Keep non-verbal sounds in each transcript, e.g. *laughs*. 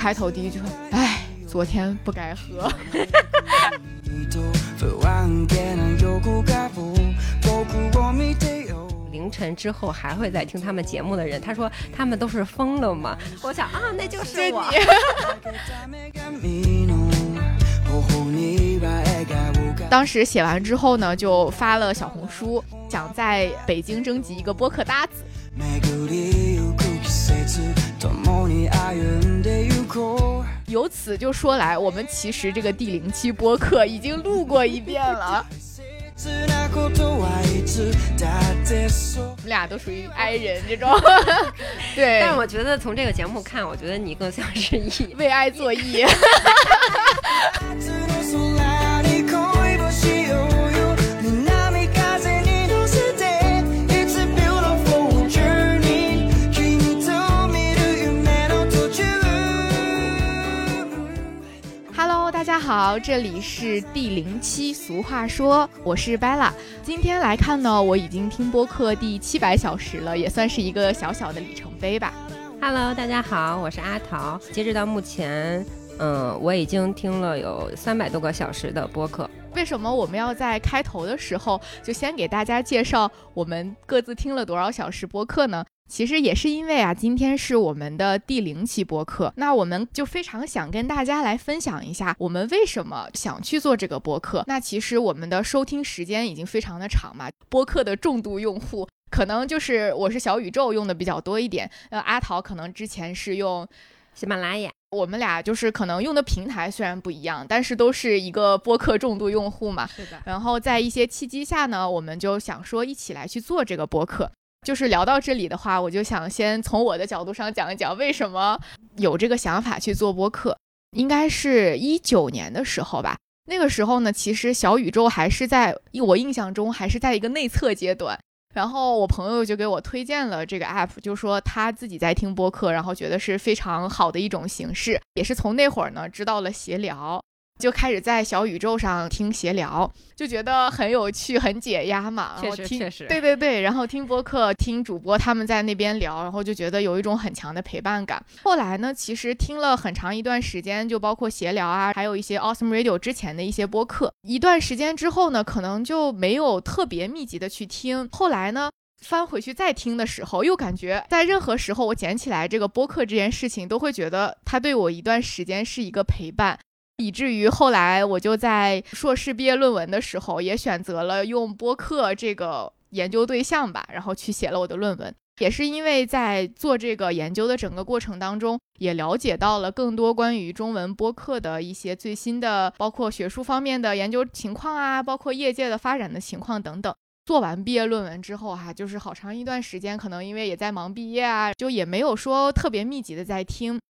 开头第一句话，哎，昨天不该喝。*laughs* 凌晨之后还会再听他们节目的人，他说他们都是疯了吗？*laughs* 我想啊，那就是我。*laughs* 当时写完之后呢，就发了小红书，想在北京征集一个播客搭子。由此就说来，我们其实这个第零期播客已经录过一遍了。我们俩都属于 I 人这种，*laughs* 对。但我觉得从这个节目看，我觉得你更像是 E，为爱作 E。*laughs* *laughs* 好，这里是第零期。俗话说，我是 Bella。今天来看呢，我已经听播客第七百小时了，也算是一个小小的里程碑吧。Hello，大家好，我是阿桃。截止到目前，嗯，我已经听了有三百多个小时的播客。为什么我们要在开头的时候就先给大家介绍我们各自听了多少小时播客呢？其实也是因为啊，今天是我们的第零期播客，那我们就非常想跟大家来分享一下，我们为什么想去做这个播客。那其实我们的收听时间已经非常的长嘛，播客的重度用户可能就是我是小宇宙用的比较多一点，呃，阿桃可能之前是用喜马拉雅，我们俩就是可能用的平台虽然不一样，但是都是一个播客重度用户嘛。是的。然后在一些契机下呢，我们就想说一起来去做这个播客。就是聊到这里的话，我就想先从我的角度上讲一讲为什么有这个想法去做播客。应该是一九年的时候吧，那个时候呢，其实小宇宙还是在我印象中还是在一个内测阶段。然后我朋友就给我推荐了这个 app，就说他自己在听播客，然后觉得是非常好的一种形式。也是从那会儿呢，知道了闲聊。就开始在小宇宙上听闲聊，就觉得很有趣、很解压嘛。确实，确实，对对对。然后听播客，听主播他们在那边聊，然后就觉得有一种很强的陪伴感。后来呢，其实听了很长一段时间，就包括闲聊啊，还有一些 Awesome Radio 之前的一些播客。一段时间之后呢，可能就没有特别密集的去听。后来呢，翻回去再听的时候，又感觉在任何时候我捡起来这个播客这件事情，都会觉得它对我一段时间是一个陪伴。以至于后来我就在硕士毕业论文的时候，也选择了用播客这个研究对象吧，然后去写了我的论文。也是因为在做这个研究的整个过程当中，也了解到了更多关于中文播客的一些最新的，包括学术方面的研究情况啊，包括业界的发展的情况等等。做完毕业论文之后哈，就是好长一段时间，可能因为也在忙毕业啊，就也没有说特别密集的在听。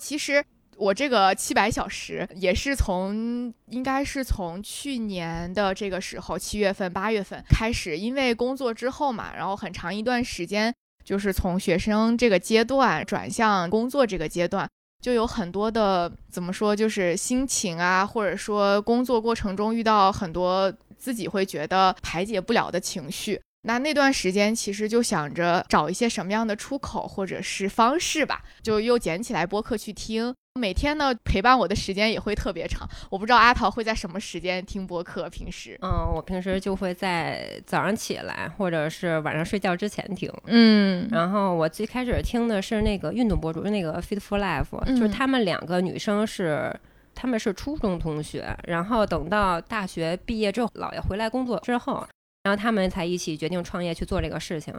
其实。我这个七百小时也是从，应该是从去年的这个时候，七月份、八月份开始，因为工作之后嘛，然后很长一段时间，就是从学生这个阶段转向工作这个阶段，就有很多的怎么说，就是心情啊，或者说工作过程中遇到很多自己会觉得排解不了的情绪。那那段时间其实就想着找一些什么样的出口或者是方式吧，就又捡起来播客去听。每天呢，陪伴我的时间也会特别长。我不知道阿桃会在什么时间听播客。平时，嗯，我平时就会在早上起来，或者是晚上睡觉之前听。嗯，然后我最开始听的是那个运动博主，那个 Fit for Life，就是他们两个女生是，他们是初中同学，然后等到大学毕业之后，姥爷回来工作之后。然后他们才一起决定创业去做这个事情，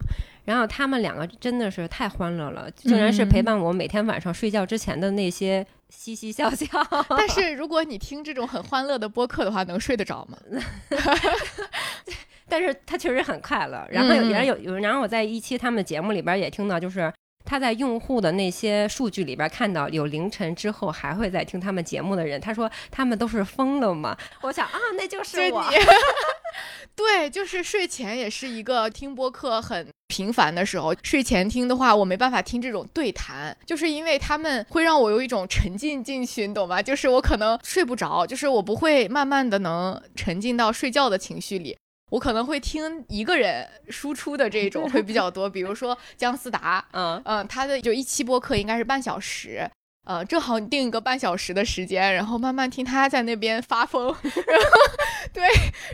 然后他们两个真的是太欢乐了，竟然是陪伴我每天晚上睡觉之前的那些嘻嘻笑笑。但是如果你听这种很欢乐的播客的话，能睡得着吗？*laughs* 但是他确实很快乐。然后有人有有，然后我在一期他们节目里边也听到，就是。他在用户的那些数据里边看到有凌晨之后还会在听他们节目的人，他说他们都是疯了吗？我想啊，那就是我。*laughs* 对，就是睡前也是一个听播客很频繁的时候。睡前听的话，我没办法听这种对谈，就是因为他们会让我有一种沉浸进去，你懂吗？就是我可能睡不着，就是我不会慢慢的能沉浸到睡觉的情绪里。我可能会听一个人输出的这种会比较多，比如说姜思达，嗯嗯，他的就一期播客应该是半小时，呃，正好你定一个半小时的时间，然后慢慢听他在那边发疯，*laughs* 然后对，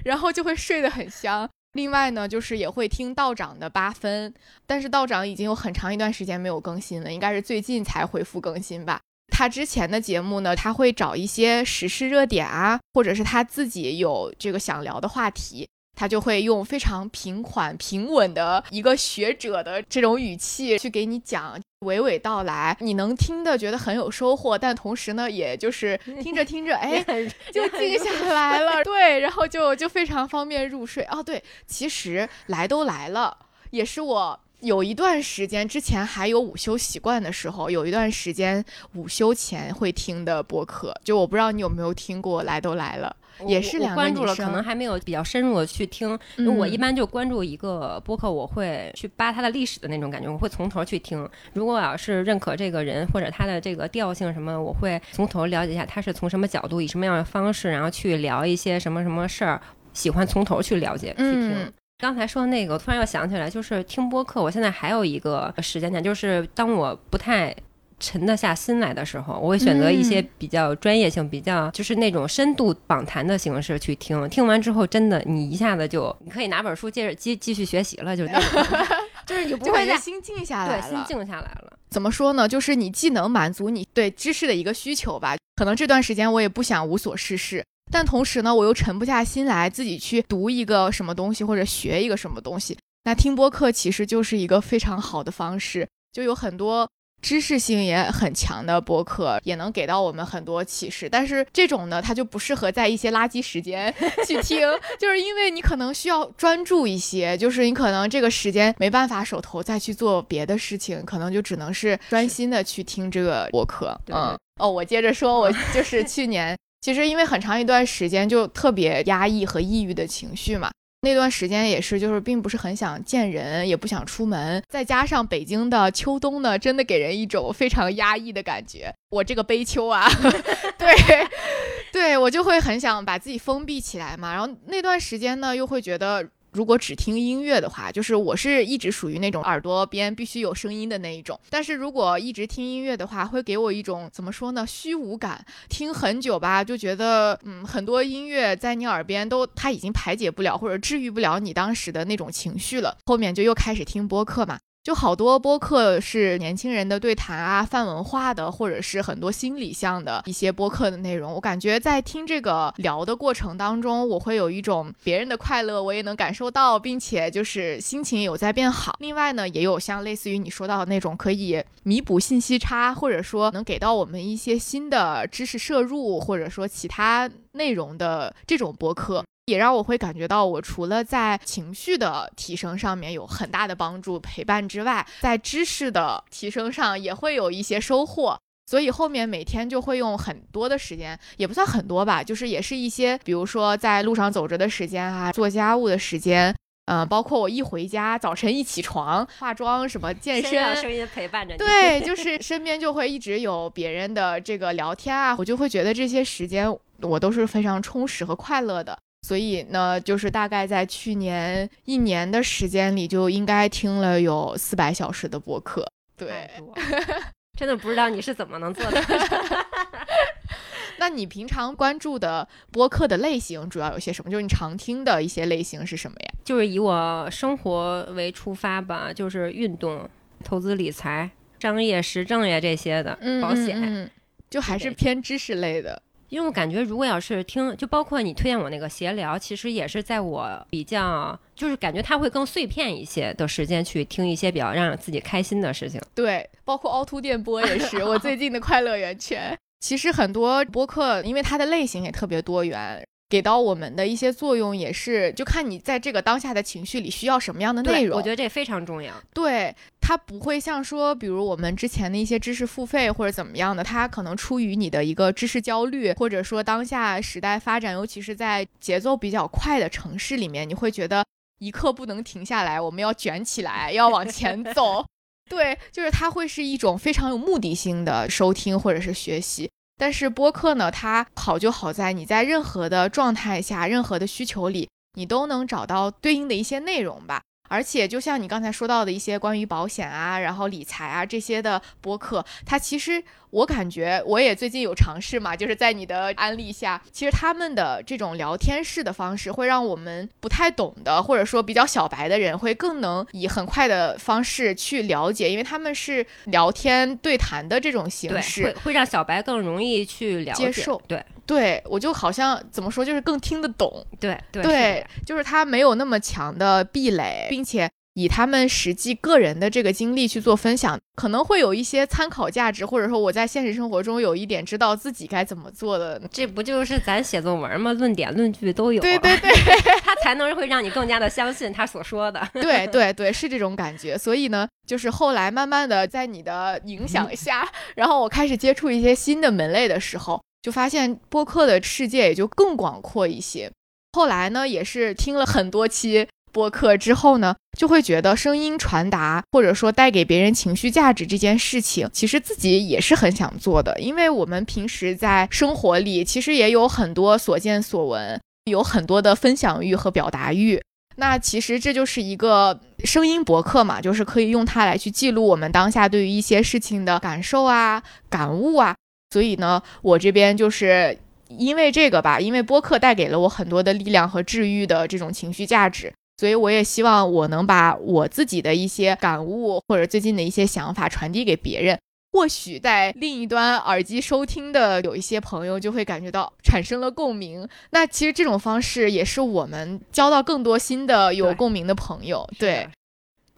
然后就会睡得很香。另外呢，就是也会听道长的八分，但是道长已经有很长一段时间没有更新了，应该是最近才恢复更新吧。他之前的节目呢，他会找一些时事热点啊，或者是他自己有这个想聊的话题。他就会用非常平缓、平稳的一个学者的这种语气去给你讲，娓娓道来，你能听的觉得很有收获，但同时呢，也就是听着听着，哎，*laughs* 就静下来了，*laughs* 对，然后就就非常方便入睡。哦，对，其实来都来了，也是我有一段时间之前还有午休习惯的时候，有一段时间午休前会听的播客，就我不知道你有没有听过，来都来了。也是两关注了，可能还没有比较深入的去听。我一般就关注一个播客，我会去扒它的历史的那种感觉，我会从头去听。如果我要是认可这个人或者他的这个调性什么，我会从头了解一下他是从什么角度，以什么样的方式，然后去聊一些什么什么事儿。喜欢从头去了解去听。刚才说的那个，我突然又想起来，就是听播客。我现在还有一个时间点，就是当我不太。沉得下心来的时候，我会选择一些比较专业性、比较就是那种深度访谈的形式去听。听完之后，真的你一下子就你可以拿本书接着继继续学习了，就那种，*laughs* 就是你不会再心静下来了，对，心静下来了。怎么说呢？就是你既能满足你对知识的一个需求吧。可能这段时间我也不想无所事事，但同时呢，我又沉不下心来自己去读一个什么东西或者学一个什么东西。那听播客其实就是一个非常好的方式，就有很多。知识性也很强的播客，也能给到我们很多启示。但是这种呢，它就不适合在一些垃圾时间去听，*laughs* 就是因为你可能需要专注一些，就是你可能这个时间没办法手头再去做别的事情，可能就只能是专心的去听这个播客。嗯，哦，我接着说，我就是去年，其实因为很长一段时间就特别压抑和抑郁的情绪嘛。那段时间也是，就是并不是很想见人，也不想出门，再加上北京的秋冬呢，真的给人一种非常压抑的感觉。我这个悲秋啊，*laughs* 对，对我就会很想把自己封闭起来嘛。然后那段时间呢，又会觉得。如果只听音乐的话，就是我是一直属于那种耳朵边必须有声音的那一种。但是如果一直听音乐的话，会给我一种怎么说呢，虚无感。听很久吧，就觉得嗯，很多音乐在你耳边都它已经排解不了或者治愈不了你当时的那种情绪了。后面就又开始听播客嘛。就好多播客是年轻人的对谈啊，泛文化的，或者是很多心理向的一些播客的内容。我感觉在听这个聊的过程当中，我会有一种别人的快乐，我也能感受到，并且就是心情有在变好。另外呢，也有像类似于你说到的那种可以弥补信息差，或者说能给到我们一些新的知识摄入，或者说其他内容的这种播客。也让我会感觉到，我除了在情绪的提升上面有很大的帮助陪伴之外，在知识的提升上也会有一些收获。所以后面每天就会用很多的时间，也不算很多吧，就是也是一些，比如说在路上走着的时间啊，做家务的时间，嗯，包括我一回家，早晨一起床，化妆什么健身，声音陪伴着你。对，就 *laughs* 是身边就会一直有别人的这个聊天啊，我就会觉得这些时间我都是非常充实和快乐的。所以呢，就是大概在去年一年的时间里，就应该听了有四百小时的播客。对，*laughs* 真的不知道你是怎么能做的。*laughs* 那你平常关注的播客的类型主要有些什么？就是你常听的一些类型是什么呀？就是以我生活为出发吧，就是运动、投资理财、商业时政呀这些的，保险，就还是偏知识类的。因为我感觉，如果要是听，就包括你推荐我那个闲聊，其实也是在我比较，就是感觉它会更碎片一些的时间去听一些比较让自己开心的事情。对，包括凹凸电波也是我最近的快乐源泉。*laughs* 其实很多播客，因为它的类型也特别多元。给到我们的一些作用也是，就看你在这个当下的情绪里需要什么样的内容。我觉得这非常重要。对，它不会像说，比如我们之前的一些知识付费或者怎么样的，它可能出于你的一个知识焦虑，或者说当下时代发展，尤其是在节奏比较快的城市里面，你会觉得一刻不能停下来，我们要卷起来，要往前走。*laughs* 对，就是它会是一种非常有目的性的收听或者是学习。但是播客呢，它好就好在你在任何的状态下、任何的需求里，你都能找到对应的一些内容吧。而且，就像你刚才说到的一些关于保险啊，然后理财啊这些的播客，它其实我感觉我也最近有尝试嘛，就是在你的安利下，其实他们的这种聊天式的方式，会让我们不太懂的，或者说比较小白的人，会更能以很快的方式去了解，因为他们是聊天对谈的这种形式，会会让小白更容易去了解。接受，对对，我就好像怎么说，就是更听得懂。对对，就是他没有那么强的壁垒。并且以他们实际个人的这个经历去做分享，可能会有一些参考价值，或者说我在现实生活中有一点知道自己该怎么做的。这不就是咱写作文吗？论点论据都有。对对对，*laughs* 他才能会让你更加的相信他所说的。对对对，是这种感觉。所以呢，就是后来慢慢的在你的影响下，然后我开始接触一些新的门类的时候，就发现播客的世界也就更广阔一些。后来呢，也是听了很多期。播客之后呢，就会觉得声音传达或者说带给别人情绪价值这件事情，其实自己也是很想做的。因为我们平时在生活里，其实也有很多所见所闻，有很多的分享欲和表达欲。那其实这就是一个声音博客嘛，就是可以用它来去记录我们当下对于一些事情的感受啊、感悟啊。所以呢，我这边就是因为这个吧，因为播客带给了我很多的力量和治愈的这种情绪价值。所以我也希望我能把我自己的一些感悟或者最近的一些想法传递给别人，或许在另一端耳机收听的有一些朋友就会感觉到产生了共鸣。那其实这种方式也是我们交到更多新的有共鸣的朋友。对。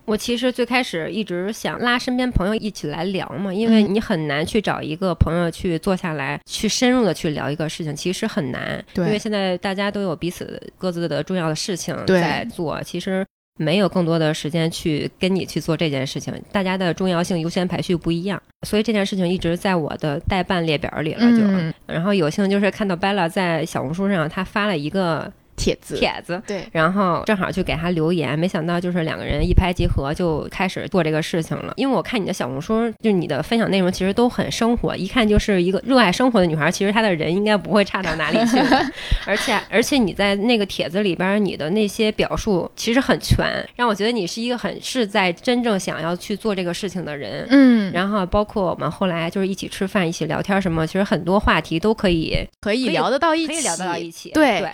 我其实最开始一直想拉身边朋友一起来聊嘛，因为你很难去找一个朋友去坐下来去深入的去聊一个事情，其实很难。对，因为现在大家都有彼此各自的重要的事情在做，其实没有更多的时间去跟你去做这件事情。大家的重要性优先排序不一样，所以这件事情一直在我的代办列表里了。就，然后有幸就是看到 Bella 在小红书上，他发了一个。帖子，帖子，对，然后正好去给他留言，没想到就是两个人一拍即合，就开始做这个事情了。因为我看你的小红书，就你的分享内容其实都很生活，一看就是一个热爱生活的女孩。其实她的人应该不会差到哪里去，*laughs* 而且而且你在那个帖子里边，你的那些表述其实很全，让我觉得你是一个很是在真正想要去做这个事情的人。嗯，然后包括我们后来就是一起吃饭、一起聊天什么，其实很多话题都可以可以聊得到一起，可以聊得到一起，对对。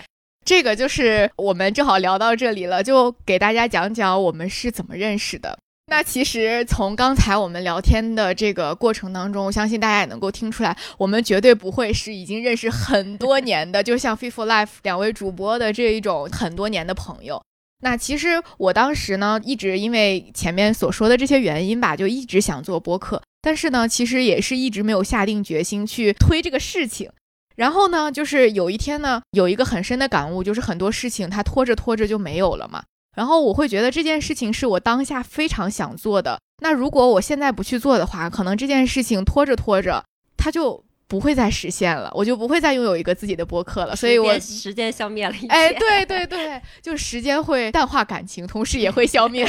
这个就是我们正好聊到这里了，就给大家讲讲我们是怎么认识的。那其实从刚才我们聊天的这个过程当中，我相信大家也能够听出来，我们绝对不会是已经认识很多年的，就像 f i f o Life 两位主播的这一种很多年的朋友。那其实我当时呢，一直因为前面所说的这些原因吧，就一直想做播客，但是呢，其实也是一直没有下定决心去推这个事情。然后呢，就是有一天呢，有一个很深的感悟，就是很多事情它拖着拖着就没有了嘛。然后我会觉得这件事情是我当下非常想做的。那如果我现在不去做的话，可能这件事情拖着拖着，它就不会再实现了，我就不会再拥有一个自己的播客了。所以，我时间消灭了一切。哎，对对对，就时间会淡化感情，同时也会消灭，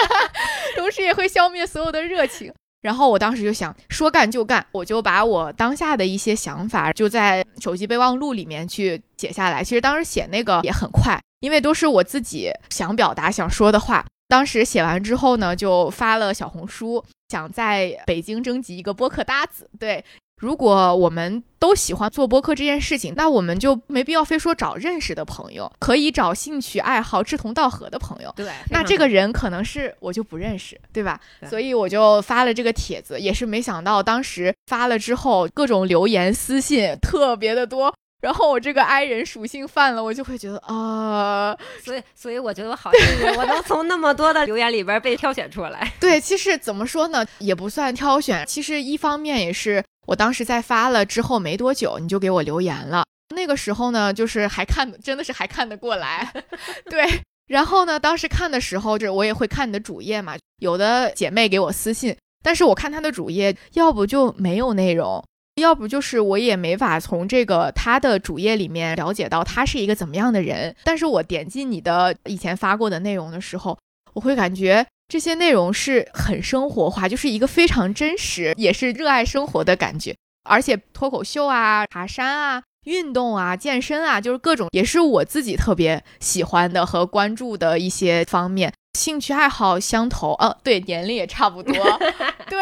*laughs* 同时也会消灭所有的热情。然后我当时就想说干就干，我就把我当下的一些想法就在手机备忘录里面去写下来。其实当时写那个也很快，因为都是我自己想表达、想说的话。当时写完之后呢，就发了小红书，想在北京征集一个播客搭子。对。如果我们都喜欢做播客这件事情，那我们就没必要非说找认识的朋友，可以找兴趣爱好志同道合的朋友。对，那这个人可能是我就不认识，对吧？所以我就发了这个帖子，也是没想到当时发了之后，各种留言私信特别的多。然后我这个 I 人属性犯了，我就会觉得啊，所以所以我觉得我好幸运，我能从那么多的留言里边被挑选出来。对，其实怎么说呢，也不算挑选，其实一方面也是。我当时在发了之后没多久，你就给我留言了。那个时候呢，就是还看，真的是还看得过来。*laughs* 对，然后呢，当时看的时候，这我也会看你的主页嘛。有的姐妹给我私信，但是我看她的主页，要不就没有内容，要不就是我也没法从这个她的主页里面了解到她是一个怎么样的人。但是我点击你的以前发过的内容的时候，我会感觉。这些内容是很生活化，就是一个非常真实，也是热爱生活的感觉。而且脱口秀啊、爬山啊、运动啊、健身啊，就是各种，也是我自己特别喜欢的和关注的一些方面。兴趣爱好相投，呃，对，年龄也差不多，*laughs* 对，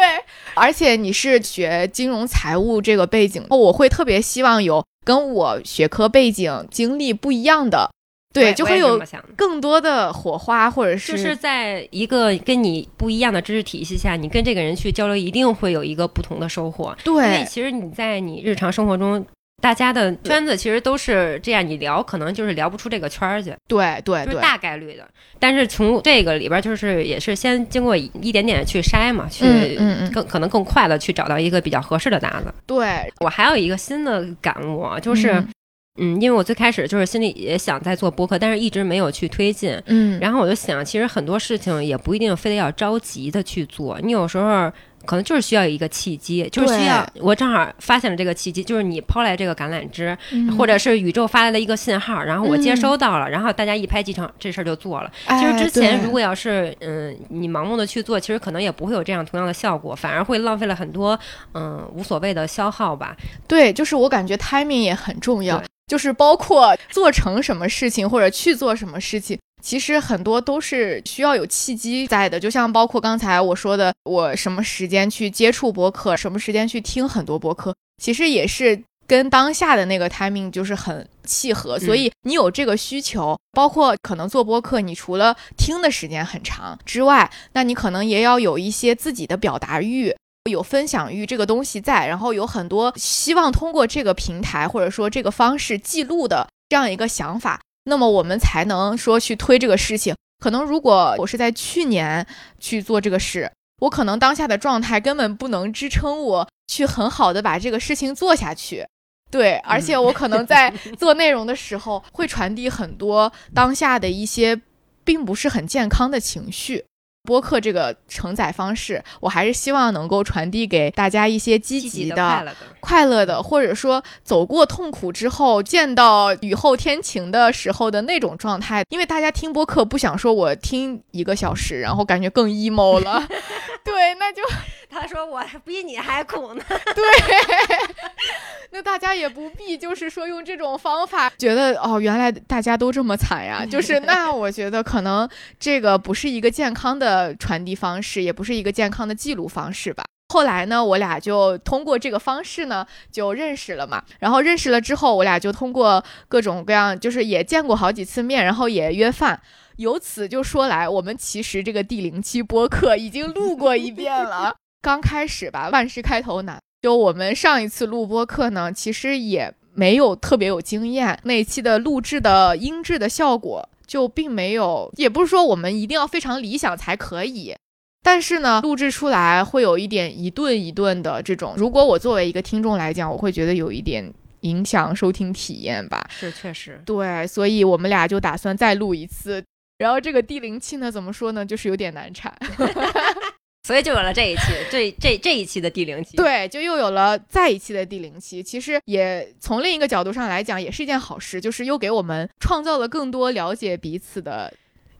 而且你是学金融财务这个背景，我会特别希望有跟我学科背景经历不一样的。对，就会有更多的火花，或者是就是在一个跟你不一样的知识体系下，你跟这个人去交流，一定会有一个不同的收获。对，因为其实你在你日常生活中，大家的圈子其实都是这样，你聊可能就是聊不出这个圈儿去。对对对，大概率的。但是从这个里边，就是也是先经过一点点去筛嘛，去更可能更快的去找到一个比较合适的搭子。对我还有一个新的感悟，就是。嗯，因为我最开始就是心里也想在做播客，但是一直没有去推进。嗯，然后我就想，其实很多事情也不一定非得要着急的去做，你有时候可能就是需要一个契机，就是需要我正好发现了这个契机，就是你抛来这个橄榄枝，或者是宇宙发来的一个信号，然后我接收到了，然后大家一拍即成，这事儿就做了。其实之前如果要是嗯你盲目的去做，其实可能也不会有这样同样的效果，反而会浪费了很多嗯无所谓的消耗吧。对，就是我感觉 timing 也很重要。就是包括做成什么事情或者去做什么事情，其实很多都是需要有契机在的。就像包括刚才我说的，我什么时间去接触播客，什么时间去听很多播客，其实也是跟当下的那个 timing 就是很契合。所以你有这个需求，包括可能做播客，你除了听的时间很长之外，那你可能也要有一些自己的表达欲。有分享欲这个东西在，然后有很多希望通过这个平台或者说这个方式记录的这样一个想法，那么我们才能说去推这个事情。可能如果我是在去年去做这个事，我可能当下的状态根本不能支撑我去很好的把这个事情做下去。对，而且我可能在 *laughs* 做内容的时候会传递很多当下的一些并不是很健康的情绪。播客这个承载方式，我还是希望能够传递给大家一些积极的、快乐的，或者说走过痛苦之后见到雨后天晴的时候的那种状态。因为大家听播客不想说我听一个小时，然后感觉更 emo 了。*laughs* 对，那就他说我比你还苦呢。*laughs* 对，*laughs* 那大家也不必就是说用这种方法，觉得哦，原来大家都这么惨呀。就是 *laughs* 那我觉得可能这个不是一个健康的。传递方式也不是一个健康的记录方式吧。后来呢，我俩就通过这个方式呢就认识了嘛。然后认识了之后，我俩就通过各种各样，就是也见过好几次面，然后也约饭。由此就说来，我们其实这个第零期播客已经录过一遍了。刚开始吧，万事开头难。就我们上一次录播课呢，其实也没有特别有经验，那一期的录制的音质的效果。就并没有，也不是说我们一定要非常理想才可以，但是呢，录制出来会有一点一顿一顿的这种。如果我作为一个听众来讲，我会觉得有一点影响收听体验吧。是，确实，对，所以我们俩就打算再录一次。然后这个第零期呢，怎么说呢，就是有点难产。*laughs* 所以就有了这一期，*laughs* 这这这一期的第零期，对，就又有了再一期的第零期。其实也从另一个角度上来讲，也是一件好事，就是又给我们创造了更多了解彼此的。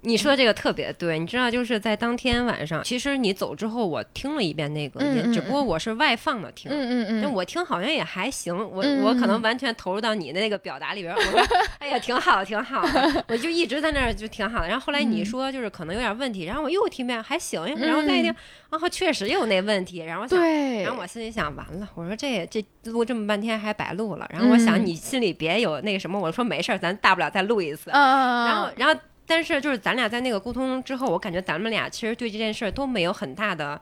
你说的这个特别对，你知道就是在当天晚上，其实你走之后，我听了一遍那个音，只不过我是外放的听，嗯嗯嗯，但我听好像也还行，我我可能完全投入到你的那个表达里边，我说哎呀挺好挺好，我就一直在那儿就挺好的。然后后来你说就是可能有点问题，然后我又听遍还行呀，然后再一听，然后确实有那问题，然后想，然后我心里想完了，我说这这录这么半天还白录了，然后我想你心里别有那个什么，我说没事儿，咱大不了再录一次，然后然后。但是就是咱俩在那个沟通之后，我感觉咱们俩其实对这件事都没有很大的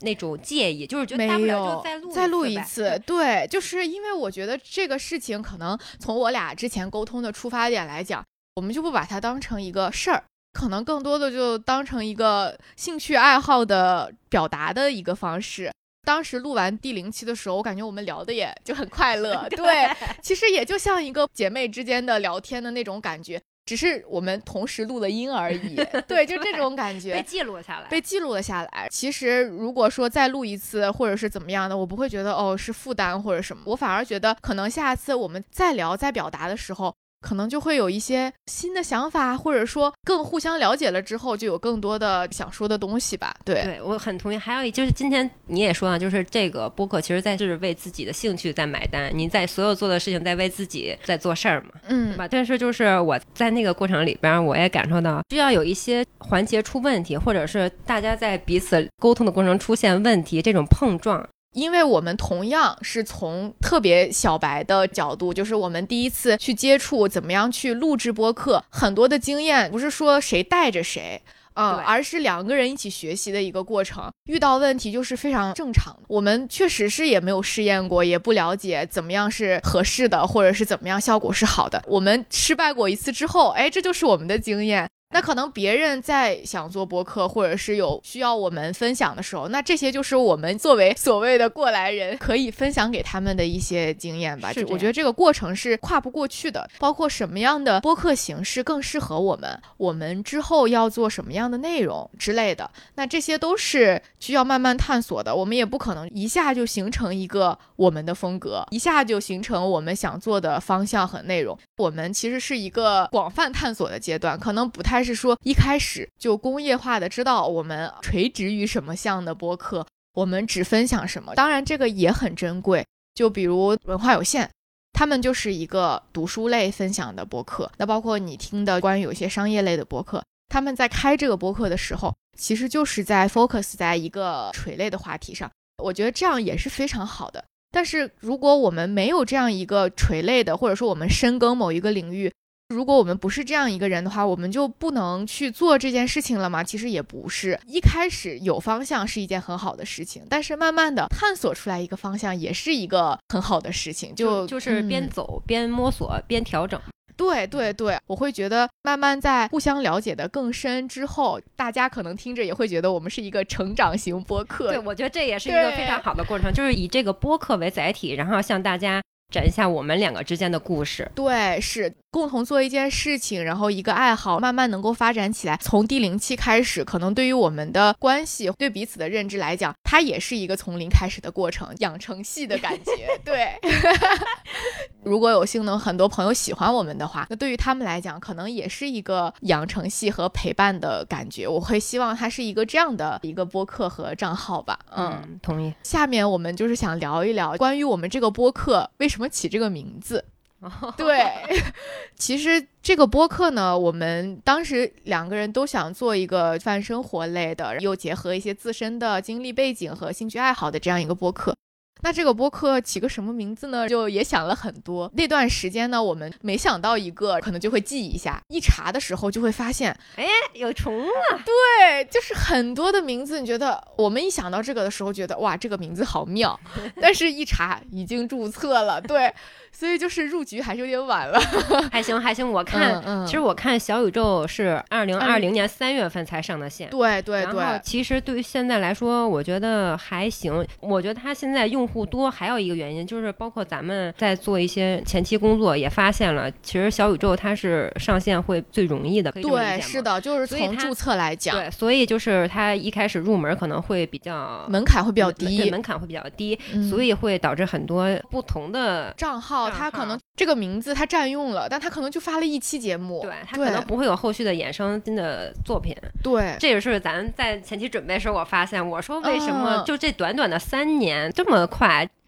那种介意，就是觉得大不了就再录再录一次。对，就是因为我觉得这个事情可能从我俩之前沟通的出发点来讲，我们就不把它当成一个事儿，可能更多的就当成一个兴趣爱好的表达的一个方式。当时录完第零期的时候，我感觉我们聊的也就很快乐。*laughs* 对，其实也就像一个姐妹之间的聊天的那种感觉。只是我们同时录了音而已，*laughs* 对，就这种感觉被记录下来，被记录了下来。其实如果说再录一次，或者是怎么样的，我不会觉得哦是负担或者什么，我反而觉得可能下次我们再聊、再表达的时候，可能就会有一些新的想法，或者说更互相了解了之后，就有更多的想说的东西吧。对，对我很同意。还有一就是今天你也说了，就是这个播客其实在是为自己的兴趣在买单，你在所有做的事情在为自己在做事儿嘛，嗯，对吧？但是就是我在那个过程里边，我也感受到需要有一些环节出问题，或者是大家在彼此沟通的过程出现问题，这种碰撞。因为我们同样是从特别小白的角度，就是我们第一次去接触怎么样去录制播客，很多的经验不是说谁带着谁，嗯，而是两个人一起学习的一个过程。遇到问题就是非常正常。我们确实是也没有试验过，也不了解怎么样是合适的，或者是怎么样效果是好的。我们失败过一次之后，哎，这就是我们的经验。那可能别人在想做播客，或者是有需要我们分享的时候，那这些就是我们作为所谓的过来人可以分享给他们的一些经验吧。就我觉得这个过程是跨不过去的，包括什么样的播客形式更适合我们，我们之后要做什么样的内容之类的，那这些都是需要慢慢探索的。我们也不可能一下就形成一个我们的风格，一下就形成我们想做的方向和内容。我们其实是一个广泛探索的阶段，可能不太。还是说一开始就工业化的知道我们垂直于什么项的播客，我们只分享什么？当然这个也很珍贵。就比如文化有限，他们就是一个读书类分享的播客。那包括你听的关于有些商业类的播客，他们在开这个播客的时候，其实就是在 focus 在一个垂类的话题上。我觉得这样也是非常好的。但是如果我们没有这样一个垂类的，或者说我们深耕某一个领域，如果我们不是这样一个人的话，我们就不能去做这件事情了吗？其实也不是，一开始有方向是一件很好的事情，但是慢慢的探索出来一个方向也是一个很好的事情，就就是边走边摸索边调整。对对对，我会觉得慢慢在互相了解的更深之后，大家可能听着也会觉得我们是一个成长型播客。对，我觉得这也是一个非常好的过程，就是以这个播客为载体，然后向大家。展一下我们两个之间的故事，对，是共同做一件事情，然后一个爱好，慢慢能够发展起来。从第零期开始，可能对于我们的关系、对彼此的认知来讲，它也是一个从零开始的过程，养成系的感觉。*laughs* 对，如果有幸能很多朋友喜欢我们的话，那对于他们来讲，可能也是一个养成系和陪伴的感觉。我会希望它是一个这样的一个播客和账号吧。*laughs* 嗯，同意。下面我们就是想聊一聊关于我们这个播客为什么。起这个名字？对，*laughs* 其实这个播客呢，我们当时两个人都想做一个泛生活类的，又结合一些自身的经历背景和兴趣爱好的这样一个播客。那这个播客起个什么名字呢？就也想了很多。那段时间呢，我们没想到一个，可能就会记一下。一查的时候就会发现，哎，有虫了！对，就是很多的名字。你觉得我们一想到这个的时候，觉得哇，这个名字好妙。*laughs* 但是一查已经注册了，对。所以就是入局还是有点晚了，还行还行。我看，其实我看小宇宙是二零二零年三月份才上的线。对对对。其实对于现在来说，我觉得还行。我觉得它现在用户多，还有一个原因就是，包括咱们在做一些前期工作，也发现了，其实小宇宙它是上线会最容易的。对，是的，就是从注册来讲。对，所以就是它一开始入门可能会比较门槛会比较低，门槛会比较低，所以会导致很多不同的账号。他可能这个名字他占用了，但他可能就发了一期节目，对他可能不会有后续的衍生新的作品。对，这也是咱在前期准备时候我发现，我说为什么就这短短的三年这么快？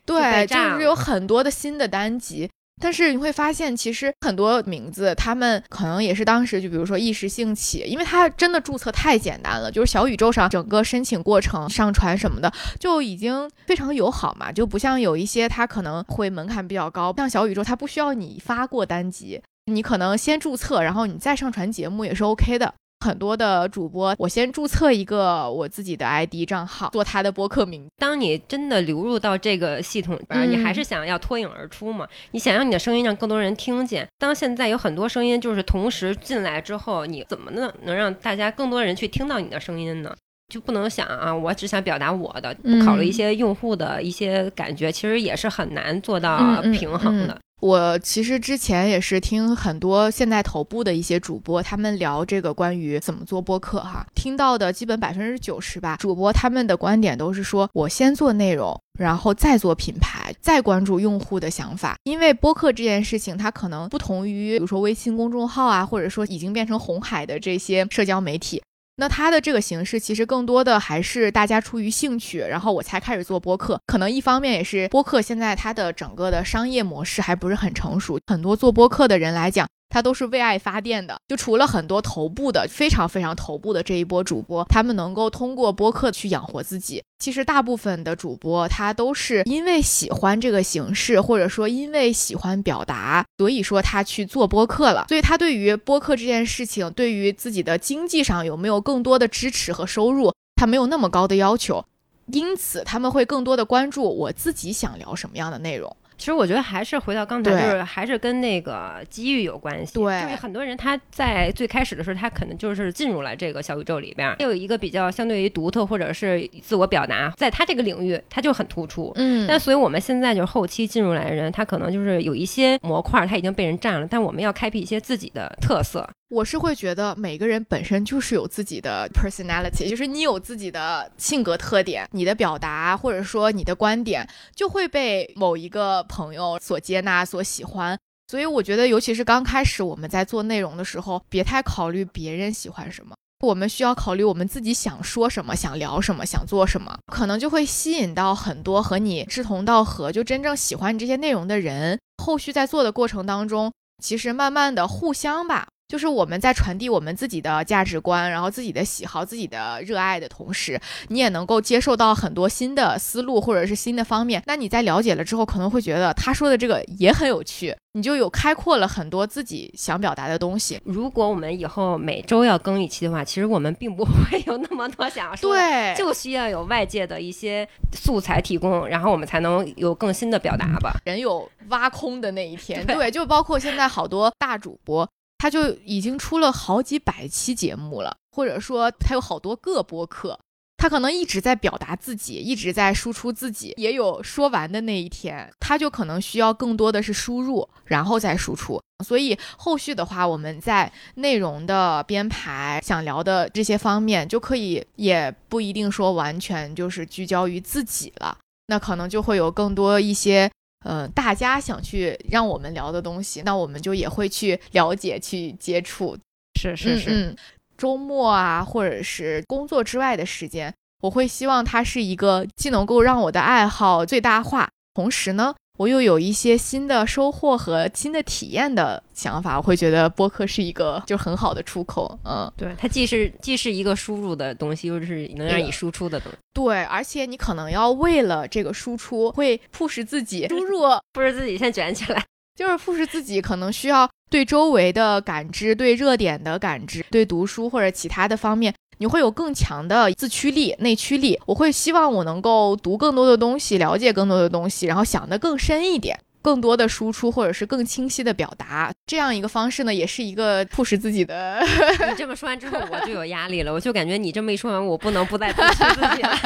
对，就是有很多的新的单集。但是你会发现，其实很多名字，他们可能也是当时就比如说一时兴起，因为它真的注册太简单了，就是小宇宙上整个申请过程、上传什么的就已经非常友好嘛，就不像有一些它可能会门槛比较高，像小宇宙它不需要你发过单集，你可能先注册，然后你再上传节目也是 OK 的。很多的主播，我先注册一个我自己的 ID 账号，做他的播客名。当你真的流入到这个系统里边，你还是想要脱颖而出嘛？你想让你的声音让更多人听见。当现在有很多声音就是同时进来之后，你怎么能能让大家更多人去听到你的声音呢？就不能想啊，我只想表达我的，不考虑一些用户的一些感觉，其实也是很难做到平衡的。我其实之前也是听很多现在头部的一些主播，他们聊这个关于怎么做播客哈，听到的基本百分之九十吧，主播他们的观点都是说，我先做内容，然后再做品牌，再关注用户的想法。因为播客这件事情，它可能不同于，比如说微信公众号啊，或者说已经变成红海的这些社交媒体。那它的这个形式其实更多的还是大家出于兴趣，然后我才开始做播客。可能一方面也是播客现在它的整个的商业模式还不是很成熟，很多做播客的人来讲。他都是为爱发电的，就除了很多头部的非常非常头部的这一波主播，他们能够通过播客去养活自己。其实大部分的主播他都是因为喜欢这个形式，或者说因为喜欢表达，所以说他去做播客了。所以他对于播客这件事情，对于自己的经济上有没有更多的支持和收入，他没有那么高的要求，因此他们会更多的关注我自己想聊什么样的内容。其实我觉得还是回到刚才，就是还是跟那个机遇有关系。对，就是很多人他在最开始的时候，他可能就是进入了这个小宇宙里边，有一个比较相对于独特或者是自我表达，在他这个领域他就很突出。嗯，但所以我们现在就是后期进入来的人，他可能就是有一些模块他已经被人占了，但我们要开辟一些自己的特色。我是会觉得每个人本身就是有自己的 personality，就是你有自己的性格特点，你的表达或者说你的观点就会被某一个朋友所接纳、所喜欢。所以我觉得，尤其是刚开始我们在做内容的时候，别太考虑别人喜欢什么，我们需要考虑我们自己想说什么、想聊什么、想做什么，可能就会吸引到很多和你志同道合、就真正喜欢你这些内容的人。后续在做的过程当中，其实慢慢的互相吧。就是我们在传递我们自己的价值观，然后自己的喜好、自己的热爱的同时，你也能够接受到很多新的思路或者是新的方面。那你在了解了之后，可能会觉得他说的这个也很有趣，你就有开阔了很多自己想表达的东西。如果我们以后每周要更一期的话，其实我们并不 *laughs* 会有那么多想要说，对，就需要有外界的一些素材提供，然后我们才能有更新的表达吧。人有挖空的那一天，对，就包括现在好多大主播。他就已经出了好几百期节目了，或者说他有好多个播客，他可能一直在表达自己，一直在输出自己，也有说完的那一天，他就可能需要更多的是输入，然后再输出。所以后续的话，我们在内容的编排、想聊的这些方面，就可以也不一定说完全就是聚焦于自己了，那可能就会有更多一些。嗯，大家想去让我们聊的东西，那我们就也会去了解、去接触。是是是，周末啊，或者是工作之外的时间，我会希望它是一个既能够让我的爱好最大化，同时呢。我又有一些新的收获和新的体验的想法，我会觉得播客是一个就很好的出口。嗯，对，它既是既是一个输入的东西，又是能让你输出的东西。对，而且你可能要为了这个输出，会迫使自己输入，迫使自己先卷起来，就是迫使自己可能需要对周围的感知、对热点的感知、对读书或者其他的方面。你会有更强的自驱力、内驱力。我会希望我能够读更多的东西，了解更多的东西，然后想得更深一点，更多的输出或者是更清晰的表达。这样一个方式呢，也是一个促使自己的。*laughs* 你这么说完之后，我就有压力了。我就感觉你这么一说完，我不能不再自驱自己了。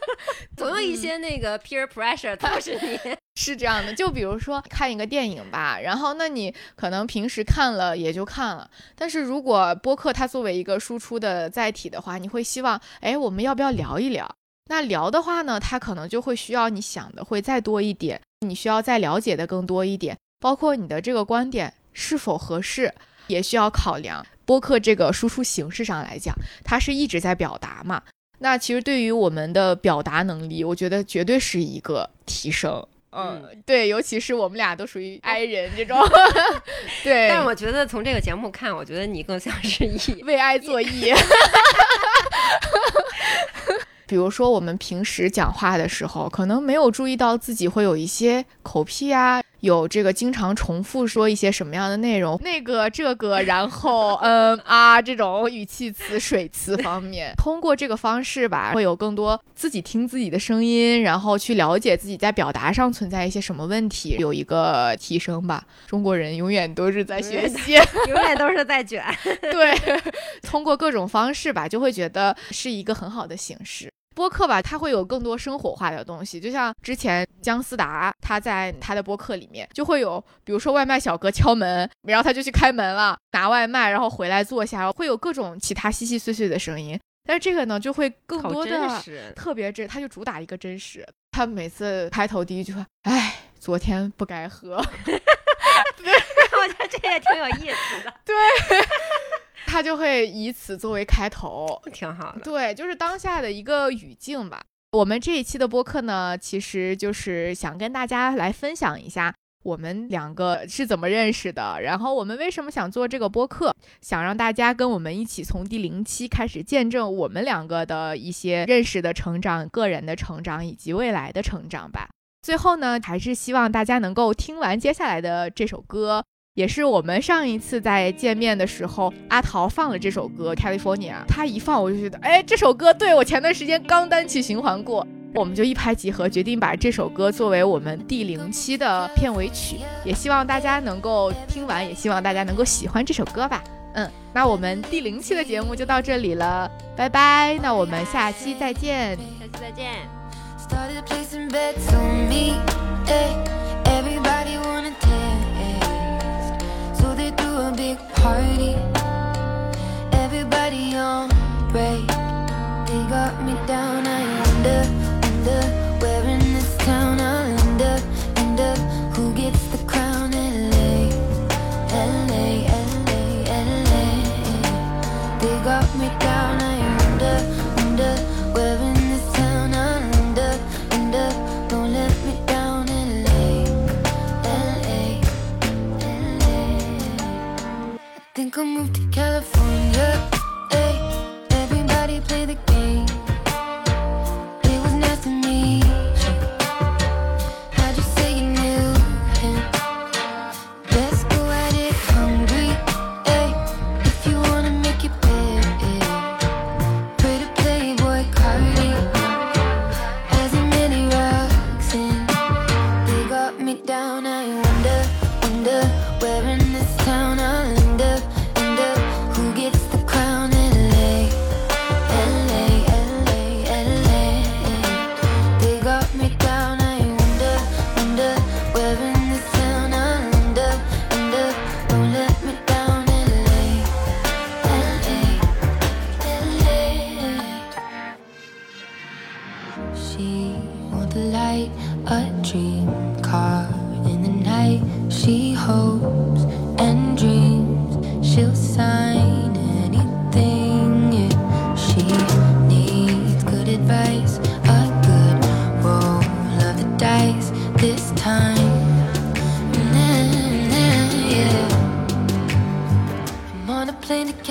*laughs* 总有一些那个 peer pressure *laughs* 促使你。是这样的，就比如说看一个电影吧，然后那你可能平时看了也就看了，但是如果播客它作为一个输出的载体的话，你会希望，哎，我们要不要聊一聊？那聊的话呢，它可能就会需要你想的会再多一点，你需要再了解的更多一点，包括你的这个观点是否合适，也需要考量。播客这个输出形式上来讲，它是一直在表达嘛，那其实对于我们的表达能力，我觉得绝对是一个提升。嗯，对，尤其是我们俩都属于 I 人这种，*laughs* 对。但我觉得从这个节目看，我觉得你更像是 E，为 I 作 E。*laughs* 比如说，我们平时讲话的时候，可能没有注意到自己会有一些口癖啊。有这个经常重复说一些什么样的内容，那个这个，然后 *laughs* 嗯啊这种语气词水词方面，*laughs* 通过这个方式吧，会有更多自己听自己的声音，然后去了解自己在表达上存在一些什么问题，有一个提升吧。中国人永远都是在学习，*laughs* 永远都是在卷。对，通过各种方式吧，就会觉得是一个很好的形式。播客吧，它会有更多生活化的东西，就像之前姜思达他在他的播客里面就会有，比如说外卖小哥敲门，然后他就去开门了，拿外卖，然后回来坐下，会有各种其他细细碎碎的声音。但是这个呢，就会更多的特别真，他就主打一个真实。他每次开头第一句话，哎，昨天不该喝。*laughs* *laughs* *laughs* 我觉得这也挺有意思的。对。他就会以此作为开头，挺好的。对，就是当下的一个语境吧。我们这一期的播客呢，其实就是想跟大家来分享一下我们两个是怎么认识的，然后我们为什么想做这个播客，想让大家跟我们一起从第零期开始见证我们两个的一些认识的成长、个人的成长以及未来的成长吧。最后呢，还是希望大家能够听完接下来的这首歌。也是我们上一次在见面的时候，阿桃放了这首歌《California》，他一放我就觉得，哎，这首歌对我前段时间刚单曲循环过，我们就一拍即合，决定把这首歌作为我们第零期的片尾曲。也希望大家能够听完，也希望大家能够喜欢这首歌吧。嗯，那我们第零期的节目就到这里了，拜拜。那我们下期再见，下期再见。Big party. Everybody on break. They got me down. I wonder, wonder think I'll move to California. Ay, everybody play the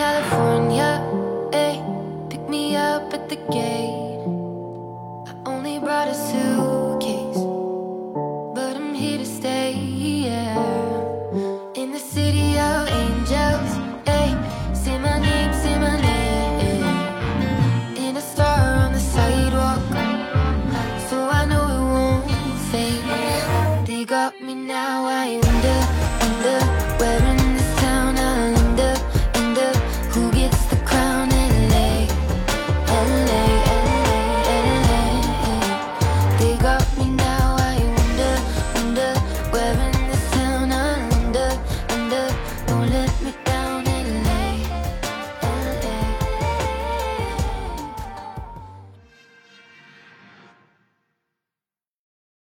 plane